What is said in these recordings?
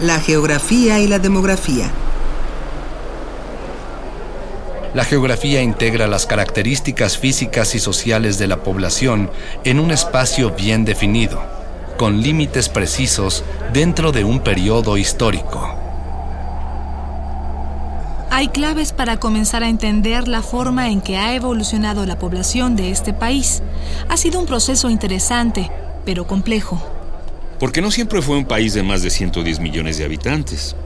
la geografía y la demografía. La geografía integra las características físicas y sociales de la población en un espacio bien definido, con límites precisos dentro de un periodo histórico. Hay claves para comenzar a entender la forma en que ha evolucionado la población de este país. Ha sido un proceso interesante, pero complejo. Porque no siempre fue un país de más de 110 millones de habitantes.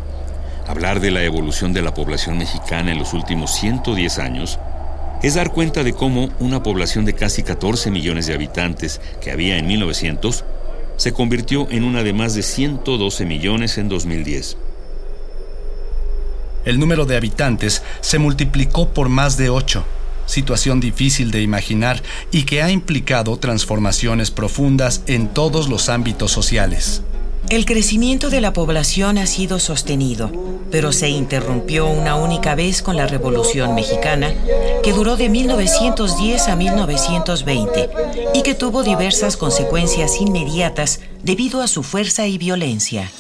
Hablar de la evolución de la población mexicana en los últimos 110 años es dar cuenta de cómo una población de casi 14 millones de habitantes que había en 1900 se convirtió en una de más de 112 millones en 2010. El número de habitantes se multiplicó por más de 8 situación difícil de imaginar y que ha implicado transformaciones profundas en todos los ámbitos sociales. El crecimiento de la población ha sido sostenido, pero se interrumpió una única vez con la Revolución Mexicana, que duró de 1910 a 1920 y que tuvo diversas consecuencias inmediatas debido a su fuerza y violencia.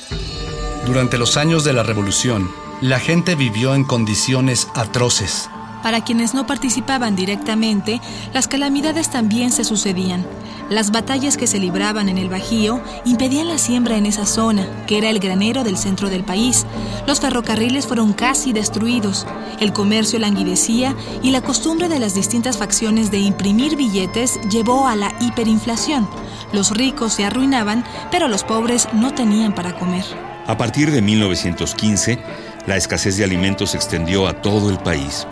Durante los años de la Revolución, la gente vivió en condiciones atroces para quienes no participaban directamente, las calamidades también se sucedían. Las batallas que se libraban en el Bajío impedían la siembra en esa zona, que era el granero del centro del país. Los ferrocarriles fueron casi destruidos. El comercio languidecía y la costumbre de las distintas facciones de imprimir billetes llevó a la hiperinflación. Los ricos se arruinaban, pero los pobres no tenían para comer. A partir de 1915, la escasez de alimentos se extendió a todo el país.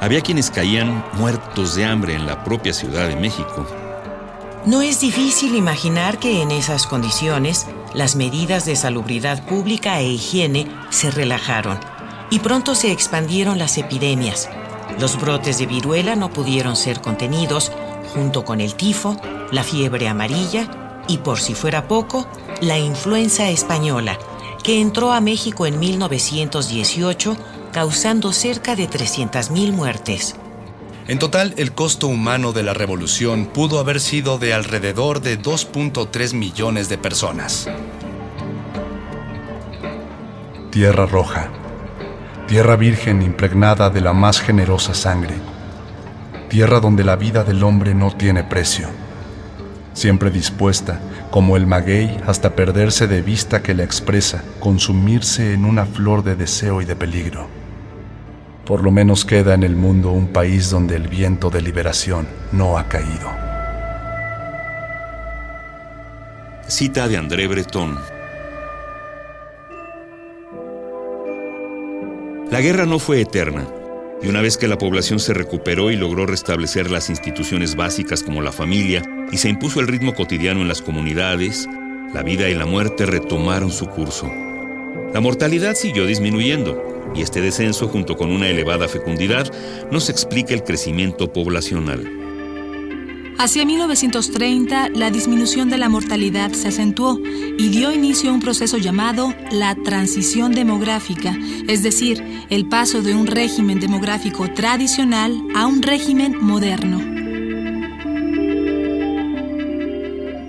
Había quienes caían muertos de hambre en la propia Ciudad de México. No es difícil imaginar que en esas condiciones las medidas de salubridad pública e higiene se relajaron y pronto se expandieron las epidemias. Los brotes de viruela no pudieron ser contenidos, junto con el tifo, la fiebre amarilla y, por si fuera poco, la influenza española, que entró a México en 1918 causando cerca de 300.000 muertes. En total, el costo humano de la revolución pudo haber sido de alrededor de 2.3 millones de personas. Tierra roja, tierra virgen impregnada de la más generosa sangre, tierra donde la vida del hombre no tiene precio, siempre dispuesta, como el maguey, hasta perderse de vista que la expresa, consumirse en una flor de deseo y de peligro. Por lo menos queda en el mundo un país donde el viento de liberación no ha caído. Cita de André Breton. La guerra no fue eterna, y una vez que la población se recuperó y logró restablecer las instituciones básicas como la familia y se impuso el ritmo cotidiano en las comunidades, la vida y la muerte retomaron su curso. La mortalidad siguió disminuyendo, y este descenso, junto con una elevada fecundidad, nos explica el crecimiento poblacional. Hacia 1930, la disminución de la mortalidad se acentuó y dio inicio a un proceso llamado la transición demográfica, es decir, el paso de un régimen demográfico tradicional a un régimen moderno.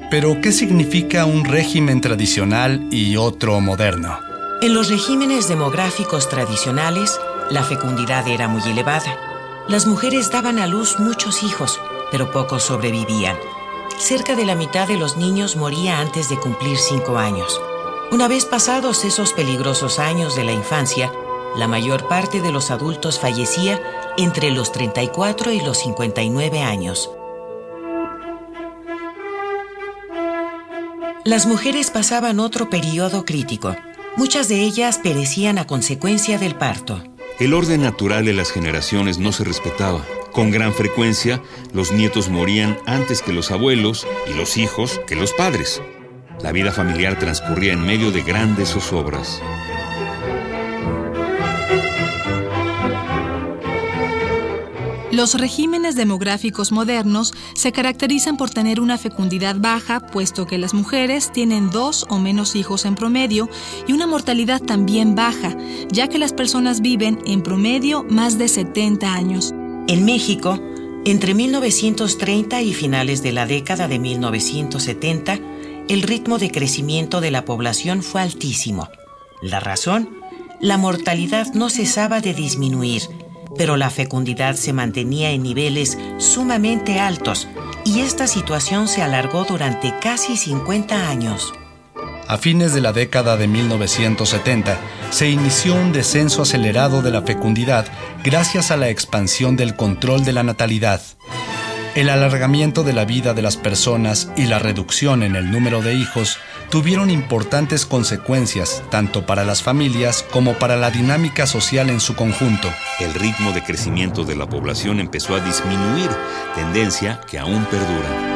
Pero, ¿qué significa un régimen tradicional y otro moderno? En los regímenes demográficos tradicionales, la fecundidad era muy elevada. Las mujeres daban a luz muchos hijos, pero pocos sobrevivían. Cerca de la mitad de los niños moría antes de cumplir cinco años. Una vez pasados esos peligrosos años de la infancia, la mayor parte de los adultos fallecía entre los 34 y los 59 años. Las mujeres pasaban otro periodo crítico. Muchas de ellas perecían a consecuencia del parto. El orden natural de las generaciones no se respetaba. Con gran frecuencia, los nietos morían antes que los abuelos y los hijos que los padres. La vida familiar transcurría en medio de grandes zozobras. Los regímenes demográficos modernos se caracterizan por tener una fecundidad baja, puesto que las mujeres tienen dos o menos hijos en promedio, y una mortalidad también baja, ya que las personas viven en promedio más de 70 años. En México, entre 1930 y finales de la década de 1970, el ritmo de crecimiento de la población fue altísimo. La razón, la mortalidad no cesaba de disminuir, pero la fecundidad se mantenía en niveles sumamente altos y esta situación se alargó durante casi 50 años. A fines de la década de 1970 se inició un descenso acelerado de la fecundidad gracias a la expansión del control de la natalidad. El alargamiento de la vida de las personas y la reducción en el número de hijos tuvieron importantes consecuencias tanto para las familias como para la dinámica social en su conjunto. El ritmo de crecimiento de la población empezó a disminuir, tendencia que aún perdura.